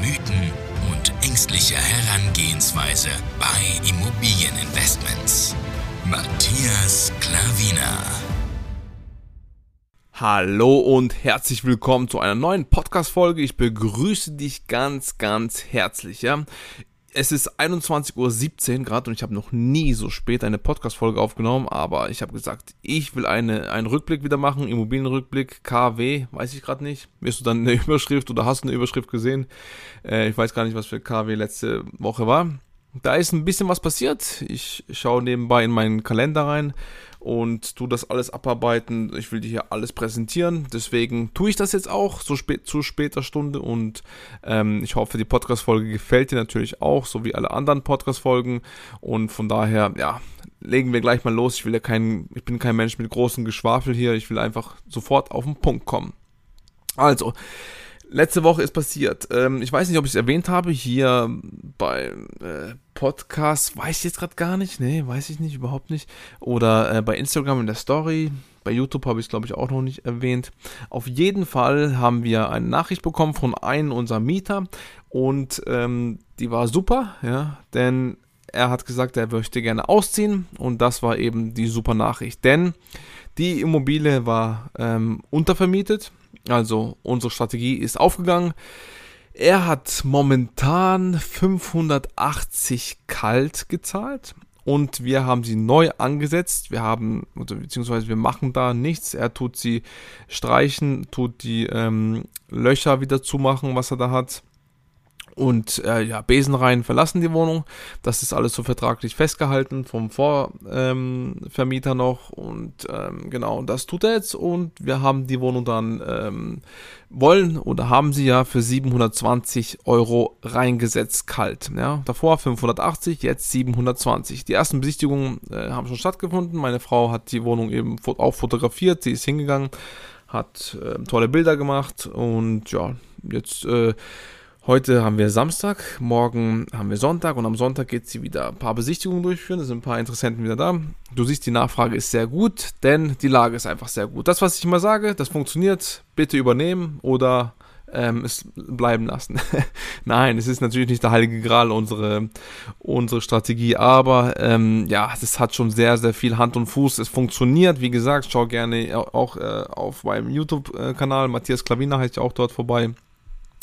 Mythen und ängstliche Herangehensweise bei Immobilieninvestments. Matthias Klavina. Hallo und herzlich willkommen zu einer neuen Podcast-Folge. Ich begrüße dich ganz, ganz herzlich. Ja? Es ist 21.17 Uhr gerade und ich habe noch nie so spät eine Podcast-Folge aufgenommen, aber ich habe gesagt, ich will eine, einen Rückblick wieder machen, Immobilienrückblick, KW, weiß ich gerade nicht. Wirst du dann eine Überschrift oder hast du eine Überschrift gesehen? Äh, ich weiß gar nicht, was für KW letzte Woche war. Da ist ein bisschen was passiert. Ich schaue nebenbei in meinen Kalender rein und tu das alles abarbeiten. Ich will dir hier alles präsentieren. Deswegen tue ich das jetzt auch so spät, zu später Stunde und ähm, ich hoffe, die Podcast-Folge gefällt dir natürlich auch, so wie alle anderen Podcast-Folgen. Und von daher, ja, legen wir gleich mal los. Ich will ja kein, ich bin kein Mensch mit großem Geschwafel hier. Ich will einfach sofort auf den Punkt kommen. Also, letzte Woche ist passiert. Ähm, ich weiß nicht, ob ich es erwähnt habe, hier bei äh, Podcast, weiß ich jetzt gerade gar nicht, nee, weiß ich nicht, überhaupt nicht. Oder äh, bei Instagram in der Story, bei YouTube habe ich es, glaube ich, auch noch nicht erwähnt. Auf jeden Fall haben wir eine Nachricht bekommen von einem unserer Mieter und ähm, die war super, ja, denn er hat gesagt, er möchte gerne ausziehen und das war eben die super Nachricht, denn die Immobilie war ähm, untervermietet also unsere Strategie ist aufgegangen. Er hat momentan 580 kalt gezahlt und wir haben sie neu angesetzt. Wir haben, beziehungsweise wir machen da nichts. Er tut sie streichen, tut die ähm, Löcher wieder zumachen, was er da hat und äh, ja, Besenreihen verlassen die Wohnung. Das ist alles so vertraglich festgehalten vom Vorvermieter ähm, noch und ähm, genau, das tut er jetzt und wir haben die Wohnung dann ähm, wollen oder haben sie ja für 720 Euro reingesetzt kalt. Ja, davor 580, jetzt 720. Die ersten Besichtigungen äh, haben schon stattgefunden. Meine Frau hat die Wohnung eben auch fotografiert, sie ist hingegangen, hat äh, tolle Bilder gemacht und ja, jetzt äh, Heute haben wir Samstag, morgen haben wir Sonntag und am Sonntag geht sie wieder ein paar Besichtigungen durchführen. Es sind ein paar Interessenten wieder da. Du siehst, die Nachfrage ist sehr gut, denn die Lage ist einfach sehr gut. Das, was ich immer sage, das funktioniert. Bitte übernehmen oder ähm, es bleiben lassen. Nein, es ist natürlich nicht der heilige Gral, unsere, unsere Strategie, aber ähm, ja, es hat schon sehr, sehr viel Hand und Fuß. Es funktioniert, wie gesagt, schau gerne auch äh, auf meinem YouTube-Kanal, Matthias Klavina heißt ja auch dort vorbei.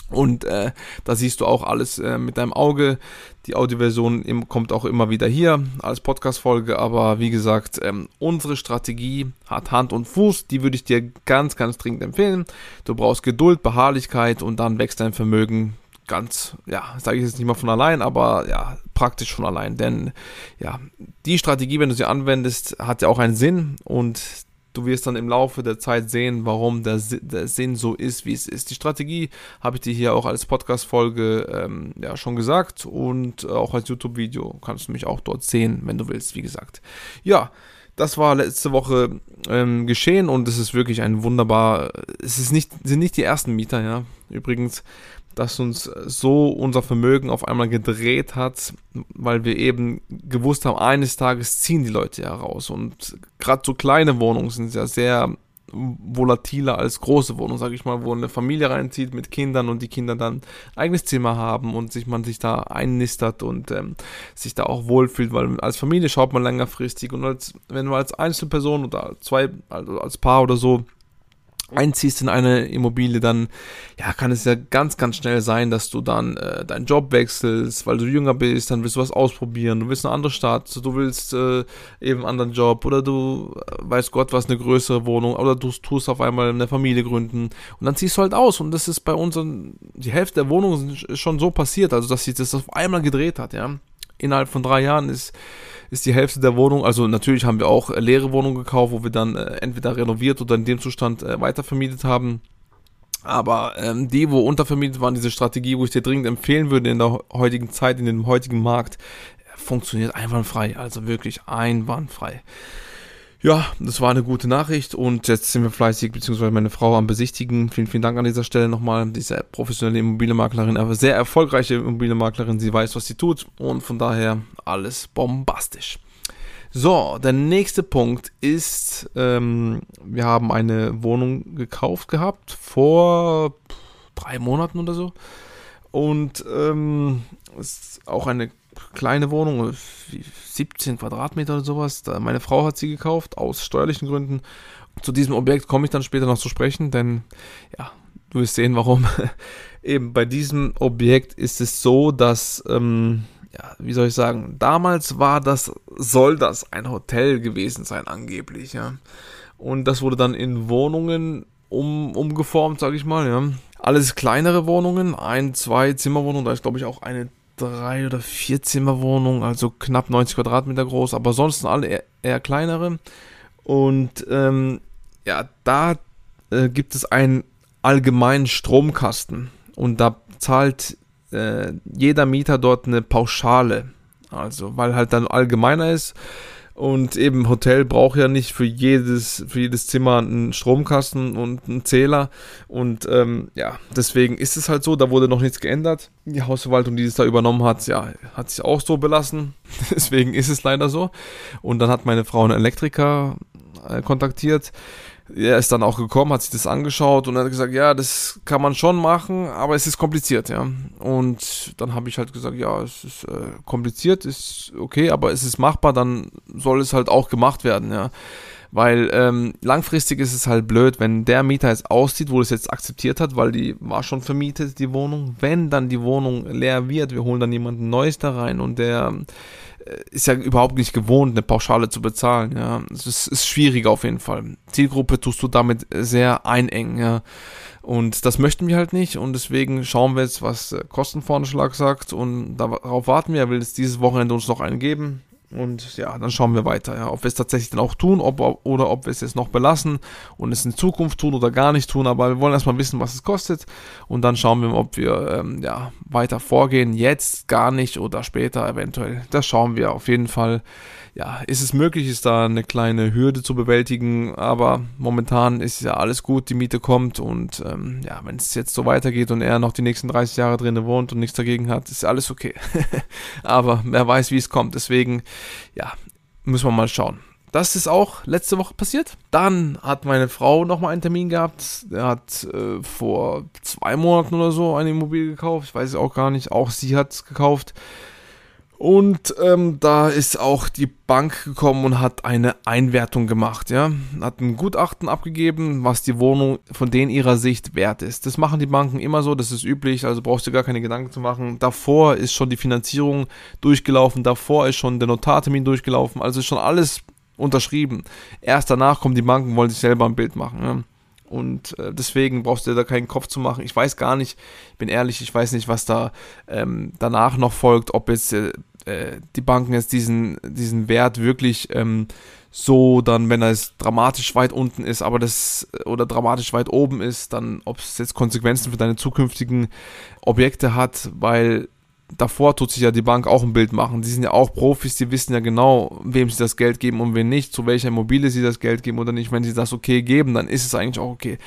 Und äh, da siehst du auch alles äh, mit deinem Auge. Die Audioversion im, kommt auch immer wieder hier als Podcast-Folge. Aber wie gesagt, ähm, unsere Strategie hat Hand und Fuß. Die würde ich dir ganz, ganz dringend empfehlen. Du brauchst Geduld, Beharrlichkeit und dann wächst dein Vermögen ganz, ja, sage ich jetzt nicht mal von allein, aber ja, praktisch von allein. Denn ja, die Strategie, wenn du sie anwendest, hat ja auch einen Sinn und Du wirst dann im Laufe der Zeit sehen, warum der, der Sinn so ist, wie es ist. Die Strategie habe ich dir hier auch als Podcast-Folge ähm, ja, schon gesagt und auch als YouTube-Video kannst du mich auch dort sehen, wenn du willst, wie gesagt. Ja, das war letzte Woche ähm, geschehen und es ist wirklich ein wunderbar. Es ist nicht, sind nicht die ersten Mieter, ja. Übrigens, dass uns so unser Vermögen auf einmal gedreht hat, weil wir eben gewusst haben, eines Tages ziehen die Leute heraus. Und gerade so kleine Wohnungen sind ja sehr volatiler als große Wohnungen, sage ich mal, wo eine Familie reinzieht mit Kindern und die Kinder dann ein eigenes Zimmer haben und sich man sich da einnistert und ähm, sich da auch wohlfühlt, weil als Familie schaut man längerfristig und als wenn man als Einzelperson oder zwei, also als Paar oder so einziehst in eine Immobilie, dann ja, kann es ja ganz, ganz schnell sein, dass du dann äh, deinen Job wechselst, weil du jünger bist, dann willst du was ausprobieren, du willst eine andere Stadt, du willst äh, eben einen anderen Job oder du äh, weiß Gott was, eine größere Wohnung oder du tust auf einmal eine Familie gründen und dann ziehst du halt aus und das ist bei uns, die Hälfte der Wohnungen ist schon so passiert, also dass sich das auf einmal gedreht hat, ja. Innerhalb von drei Jahren ist ist die Hälfte der Wohnung, also natürlich haben wir auch äh, leere Wohnungen gekauft, wo wir dann äh, entweder renoviert oder in dem Zustand äh, weitervermietet haben. Aber ähm, die, wo untervermietet waren, diese Strategie, wo ich dir dringend empfehlen würde in der heutigen Zeit, in dem heutigen Markt, funktioniert einwandfrei. Also wirklich einwandfrei. Ja, das war eine gute Nachricht und jetzt sind wir fleißig, beziehungsweise meine Frau am Besichtigen. Vielen, vielen Dank an dieser Stelle nochmal. Diese professionelle Immobilienmaklerin, aber sehr erfolgreiche Immobilienmaklerin. Sie weiß, was sie tut und von daher alles bombastisch. So, der nächste Punkt ist, ähm, wir haben eine Wohnung gekauft gehabt vor drei Monaten oder so. Und ähm, ist auch eine kleine Wohnung, 17 Quadratmeter oder sowas. Meine Frau hat sie gekauft, aus steuerlichen Gründen. Zu diesem Objekt komme ich dann später noch zu sprechen, denn ja, du wirst sehen, warum. Eben bei diesem Objekt ist es so, dass, ähm, ja, wie soll ich sagen, damals war das, soll das ein Hotel gewesen sein, angeblich, ja. Und das wurde dann in Wohnungen um, umgeformt, sag ich mal, ja. Alles kleinere Wohnungen, ein, zwei Zimmerwohnungen, da ist glaube ich auch eine drei oder vier Zimmerwohnung, also knapp 90 Quadratmeter groß, aber sonst alle eher, eher kleinere. Und ähm, ja, da äh, gibt es einen allgemeinen Stromkasten und da zahlt äh, jeder Mieter dort eine Pauschale. Also, weil halt dann allgemeiner ist und eben Hotel braucht ja nicht für jedes, für jedes Zimmer einen Stromkasten und einen Zähler. Und ähm, ja, deswegen ist es halt so, da wurde noch nichts geändert. Die Hausverwaltung, die es da übernommen hat, ja, hat sich auch so belassen. deswegen ist es leider so. Und dann hat meine Frau einen Elektriker äh, kontaktiert er ist dann auch gekommen, hat sich das angeschaut und hat gesagt, ja, das kann man schon machen, aber es ist kompliziert, ja. Und dann habe ich halt gesagt, ja, es ist äh, kompliziert, ist okay, aber es ist machbar, dann soll es halt auch gemacht werden, ja. Weil ähm, langfristig ist es halt blöd, wenn der Mieter jetzt auszieht, wo es jetzt akzeptiert hat, weil die war schon vermietet, die Wohnung. Wenn dann die Wohnung leer wird, wir holen dann jemanden Neues da rein und der äh, ist ja überhaupt nicht gewohnt, eine Pauschale zu bezahlen. Ja, es ist, ist schwierig auf jeden Fall. Zielgruppe tust du damit sehr einengen. Ja, und das möchten wir halt nicht und deswegen schauen wir jetzt, was Kostenvoranschlag sagt und darauf warten wir. Er will es dieses Wochenende uns noch einen geben. Und ja, dann schauen wir weiter, ja, ob wir es tatsächlich dann auch tun ob, oder ob wir es jetzt noch belassen und es in Zukunft tun oder gar nicht tun. Aber wir wollen erstmal wissen, was es kostet und dann schauen wir, ob wir ähm, ja, weiter vorgehen. Jetzt gar nicht oder später eventuell. Das schauen wir auf jeden Fall ja, ist es möglich, ist da eine kleine Hürde zu bewältigen, aber momentan ist ja alles gut, die Miete kommt und ähm, ja, wenn es jetzt so weitergeht und er noch die nächsten 30 Jahre drinnen wohnt und nichts dagegen hat, ist alles okay. aber wer weiß, wie es kommt, deswegen, ja, müssen wir mal schauen. Das ist auch letzte Woche passiert. Dann hat meine Frau nochmal einen Termin gehabt. Er hat äh, vor zwei Monaten oder so eine Immobilie gekauft. Ich weiß es auch gar nicht. Auch sie hat es gekauft. Und ähm, da ist auch die Bank gekommen und hat eine Einwertung gemacht, ja. Hat ein Gutachten abgegeben, was die Wohnung von denen ihrer Sicht wert ist. Das machen die Banken immer so, das ist üblich, also brauchst du gar keine Gedanken zu machen. Davor ist schon die Finanzierung durchgelaufen, davor ist schon der Notartermin durchgelaufen, also ist schon alles unterschrieben. Erst danach kommen die Banken, wollen sich selber ein Bild machen, ja. Und äh, deswegen brauchst du dir da keinen Kopf zu machen. Ich weiß gar nicht, ich bin ehrlich, ich weiß nicht, was da ähm, danach noch folgt, ob jetzt äh, äh, die Banken jetzt diesen, diesen Wert wirklich ähm, so dann, wenn er es dramatisch weit unten ist, aber das oder dramatisch weit oben ist, dann ob es jetzt Konsequenzen für deine zukünftigen Objekte hat, weil davor tut sich ja die Bank auch ein Bild machen. Die sind ja auch Profis, die wissen ja genau, wem sie das Geld geben und wem nicht, zu welcher Immobilie sie das Geld geben oder nicht. Wenn sie das okay geben, dann ist es eigentlich auch okay.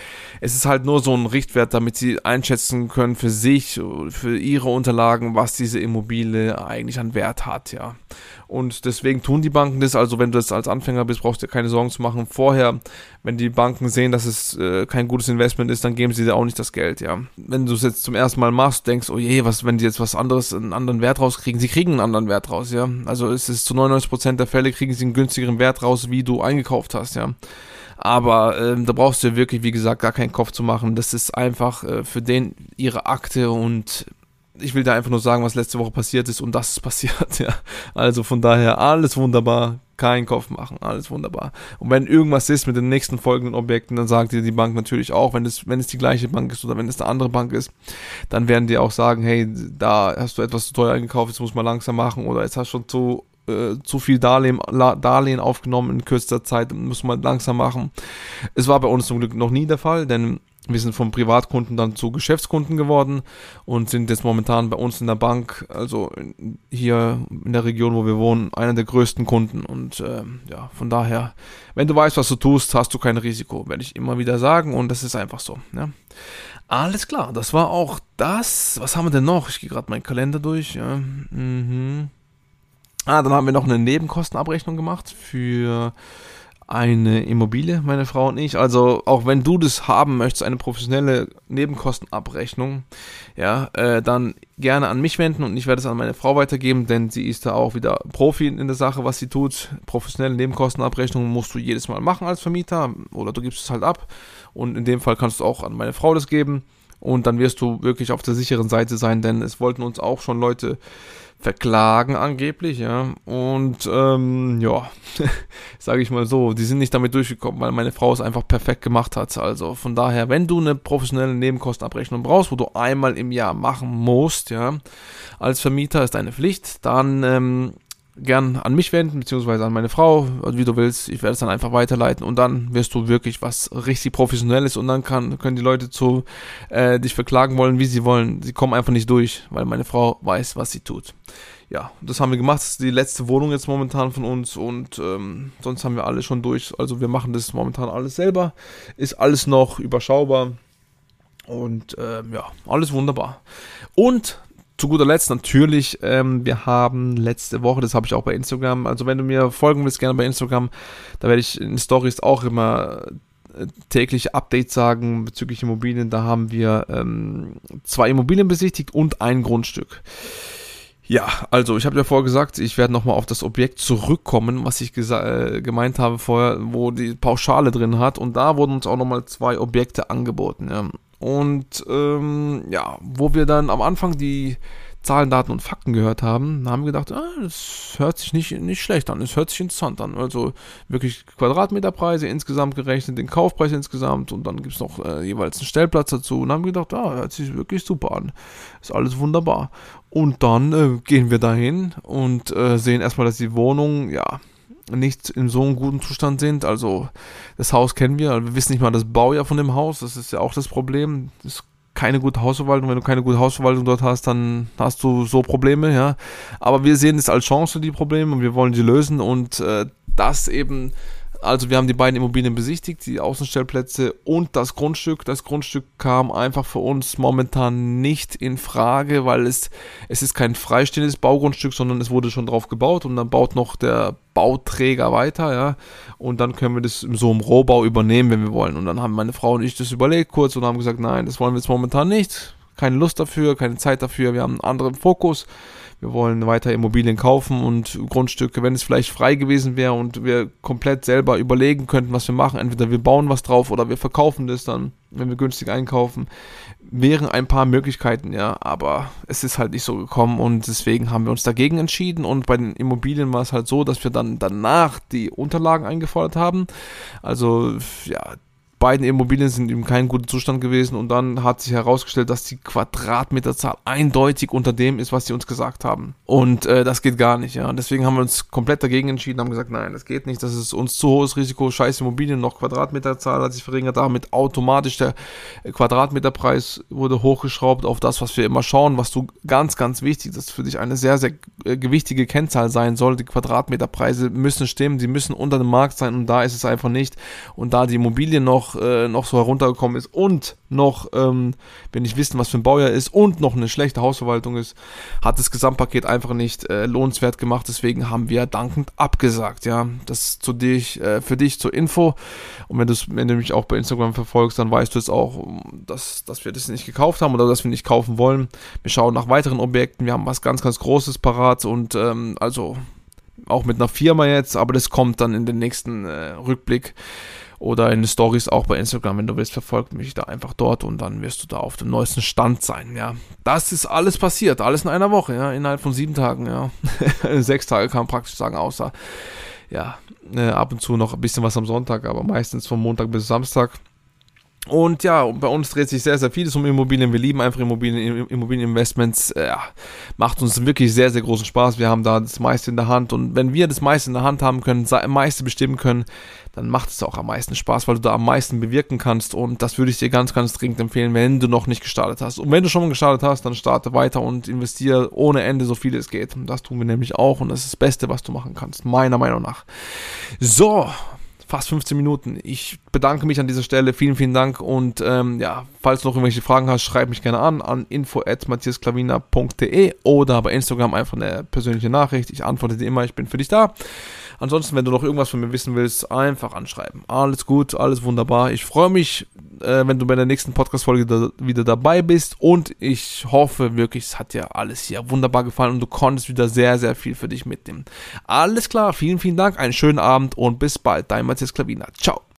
Es ist halt nur so ein Richtwert, damit sie einschätzen können für sich, für ihre Unterlagen, was diese Immobilie eigentlich an Wert hat, ja. Und deswegen tun die Banken das. Also wenn du jetzt als Anfänger bist, brauchst du dir keine Sorgen zu machen. Vorher, wenn die Banken sehen, dass es äh, kein gutes Investment ist, dann geben sie dir auch nicht das Geld, ja. Wenn du es jetzt zum ersten Mal machst, denkst, oh je, was, wenn die jetzt was anderes, einen anderen Wert rauskriegen, sie kriegen einen anderen Wert raus, ja. Also es ist zu 99% der Fälle kriegen sie einen günstigeren Wert raus, wie du eingekauft hast, ja. Aber ähm, da brauchst du wirklich, wie gesagt, gar keinen Kopf zu machen. Das ist einfach äh, für den ihre Akte und ich will da einfach nur sagen, was letzte Woche passiert ist und das ist passiert, ja. Also von daher alles wunderbar, keinen Kopf machen, alles wunderbar. Und wenn irgendwas ist mit den nächsten folgenden Objekten, dann sagt dir die Bank natürlich auch, wenn es, wenn es die gleiche Bank ist oder wenn es eine andere Bank ist, dann werden die auch sagen, hey, da hast du etwas zu teuer eingekauft, jetzt muss man langsam machen oder jetzt hast du schon zu äh, zu viel Darlehen, Darlehen aufgenommen in kürzester Zeit, muss man langsam machen. Es war bei uns zum Glück noch nie der Fall, denn wir sind vom Privatkunden dann zu Geschäftskunden geworden und sind jetzt momentan bei uns in der Bank, also hier in der Region, wo wir wohnen, einer der größten Kunden. Und äh, ja, von daher, wenn du weißt, was du tust, hast du kein Risiko, werde ich immer wieder sagen und das ist einfach so. Ja. Alles klar, das war auch das. Was haben wir denn noch? Ich gehe gerade meinen Kalender durch. Ja. Mhm. Ah, dann haben wir noch eine Nebenkostenabrechnung gemacht für eine Immobilie, meine Frau und ich. Also auch wenn du das haben möchtest, eine professionelle Nebenkostenabrechnung, ja, äh, dann gerne an mich wenden und ich werde es an meine Frau weitergeben, denn sie ist da auch wieder Profi in der Sache, was sie tut. Professionelle Nebenkostenabrechnung musst du jedes Mal machen als Vermieter oder du gibst es halt ab und in dem Fall kannst du auch an meine Frau das geben und dann wirst du wirklich auf der sicheren Seite sein, denn es wollten uns auch schon Leute verklagen angeblich, ja. Und ähm, ja, sage ich mal so, die sind nicht damit durchgekommen, weil meine Frau es einfach perfekt gemacht hat. Also von daher, wenn du eine professionelle Nebenkostenabrechnung brauchst, wo du einmal im Jahr machen musst, ja, als Vermieter ist deine Pflicht, dann ähm, gern an mich wenden, beziehungsweise an meine Frau, also wie du willst. Ich werde es dann einfach weiterleiten und dann wirst du wirklich was richtig Professionelles und dann kann, können die Leute zu äh, dich verklagen wollen, wie sie wollen. Sie kommen einfach nicht durch, weil meine Frau weiß, was sie tut. Ja, das haben wir gemacht. Das ist die letzte Wohnung jetzt momentan von uns und ähm, sonst haben wir alles schon durch. Also wir machen das momentan alles selber. Ist alles noch überschaubar. Und ähm, ja, alles wunderbar. Und zu guter Letzt natürlich, ähm, wir haben letzte Woche, das habe ich auch bei Instagram, also wenn du mir folgen willst, gerne bei Instagram, da werde ich in Stories auch immer äh, tägliche Updates sagen bezüglich Immobilien. Da haben wir ähm, zwei Immobilien besichtigt und ein Grundstück. Ja, also ich habe ja vorher gesagt, ich werde nochmal auf das Objekt zurückkommen, was ich äh, gemeint habe vorher, wo die Pauschale drin hat. Und da wurden uns auch nochmal zwei Objekte angeboten. Ja. Und ähm, ja, wo wir dann am Anfang die Zahlen, Daten und Fakten gehört haben, haben wir gedacht, ah, das hört sich nicht, nicht schlecht an, es hört sich interessant an. Also wirklich Quadratmeterpreise insgesamt gerechnet, den Kaufpreis insgesamt und dann gibt es noch äh, jeweils einen Stellplatz dazu. Und haben gedacht, ah, hört sich wirklich super an. Ist alles wunderbar. Und dann äh, gehen wir dahin und äh, sehen erstmal, dass die Wohnung, ja, nicht in so einem guten Zustand sind. Also das Haus kennen wir, wir wissen nicht mal das Baujahr von dem Haus, das ist ja auch das Problem. Das ist keine gute Hausverwaltung. Wenn du keine gute Hausverwaltung dort hast, dann hast du so Probleme, ja. Aber wir sehen es als Chance, die Probleme, und wir wollen sie lösen und äh, das eben also wir haben die beiden Immobilien besichtigt, die Außenstellplätze und das Grundstück. Das Grundstück kam einfach für uns momentan nicht in Frage, weil es, es ist kein freistehendes Baugrundstück, sondern es wurde schon drauf gebaut und dann baut noch der Bauträger weiter, ja. Und dann können wir das so im Rohbau übernehmen, wenn wir wollen. Und dann haben meine Frau und ich das überlegt kurz und haben gesagt, nein, das wollen wir jetzt momentan nicht. Keine Lust dafür, keine Zeit dafür, wir haben einen anderen Fokus wir wollen weiter Immobilien kaufen und Grundstücke, wenn es vielleicht frei gewesen wäre und wir komplett selber überlegen könnten, was wir machen. Entweder wir bauen was drauf oder wir verkaufen das dann, wenn wir günstig einkaufen. Wären ein paar Möglichkeiten, ja, aber es ist halt nicht so gekommen und deswegen haben wir uns dagegen entschieden und bei den Immobilien war es halt so, dass wir dann danach die Unterlagen eingefordert haben. Also, ja, beiden Immobilien sind in keinem guten Zustand gewesen und dann hat sich herausgestellt, dass die Quadratmeterzahl eindeutig unter dem ist, was sie uns gesagt haben. Und äh, das geht gar nicht, ja. Und deswegen haben wir uns komplett dagegen entschieden, haben gesagt, nein, das geht nicht, das ist uns zu hohes Risiko, scheiß Immobilien, noch Quadratmeterzahl hat sich verringert, damit automatisch der Quadratmeterpreis wurde hochgeschraubt auf das, was wir immer schauen, was du ganz, ganz wichtig, das für dich eine sehr, sehr äh, gewichtige Kennzahl sein soll. Die Quadratmeterpreise müssen stimmen, die müssen unter dem Markt sein und da ist es einfach nicht. Und da die Immobilien noch äh, noch so heruntergekommen ist und noch, ähm, wenn ich wissen, was für ein Baujahr ist und noch eine schlechte Hausverwaltung ist, hat das Gesamtpaket einfach nicht äh, lohnenswert gemacht. Deswegen haben wir dankend abgesagt. Ja, das zu dich, äh, für dich zur Info. Und wenn, wenn du mich auch bei Instagram verfolgst, dann weißt du es auch, dass, dass wir das nicht gekauft haben oder dass wir nicht kaufen wollen. Wir schauen nach weiteren Objekten. Wir haben was ganz, ganz Großes parat und ähm, also auch mit einer Firma jetzt, aber das kommt dann in den nächsten äh, Rückblick oder in Stories auch bei Instagram, wenn du willst, verfolgt mich da einfach dort und dann wirst du da auf dem neuesten Stand sein, ja. Das ist alles passiert, alles in einer Woche, ja, innerhalb von sieben Tagen, ja. Sechs Tage kann man praktisch sagen, außer, ja, äh, ab und zu noch ein bisschen was am Sonntag, aber meistens von Montag bis Samstag. Und ja, bei uns dreht sich sehr, sehr vieles um Immobilien. Wir lieben einfach Immobilien, Immobilieninvestments. Ja, macht uns wirklich sehr, sehr großen Spaß. Wir haben da das meiste in der Hand. Und wenn wir das meiste in der Hand haben können, das meiste bestimmen können, dann macht es auch am meisten Spaß, weil du da am meisten bewirken kannst. Und das würde ich dir ganz, ganz dringend empfehlen, wenn du noch nicht gestartet hast. Und wenn du schon gestartet hast, dann starte weiter und investiere ohne Ende so viel es geht. Und das tun wir nämlich auch. Und das ist das Beste, was du machen kannst, meiner Meinung nach. So, fast 15 Minuten. Ich bedanke mich an dieser Stelle. Vielen, vielen Dank. Und ähm, ja, falls du noch irgendwelche Fragen hast, schreib mich gerne an an info.matthiasklavina.de oder bei Instagram einfach eine persönliche Nachricht. Ich antworte dir immer, ich bin für dich da. Ansonsten, wenn du noch irgendwas von mir wissen willst, einfach anschreiben. Alles gut, alles wunderbar. Ich freue mich, äh, wenn du bei der nächsten Podcast-Folge da, wieder dabei bist und ich hoffe wirklich, es hat dir alles hier wunderbar gefallen und du konntest wieder sehr, sehr viel für dich mitnehmen. Alles klar, vielen, vielen Dank, einen schönen Abend und bis bald. Dein Matthias Klavina. Ciao.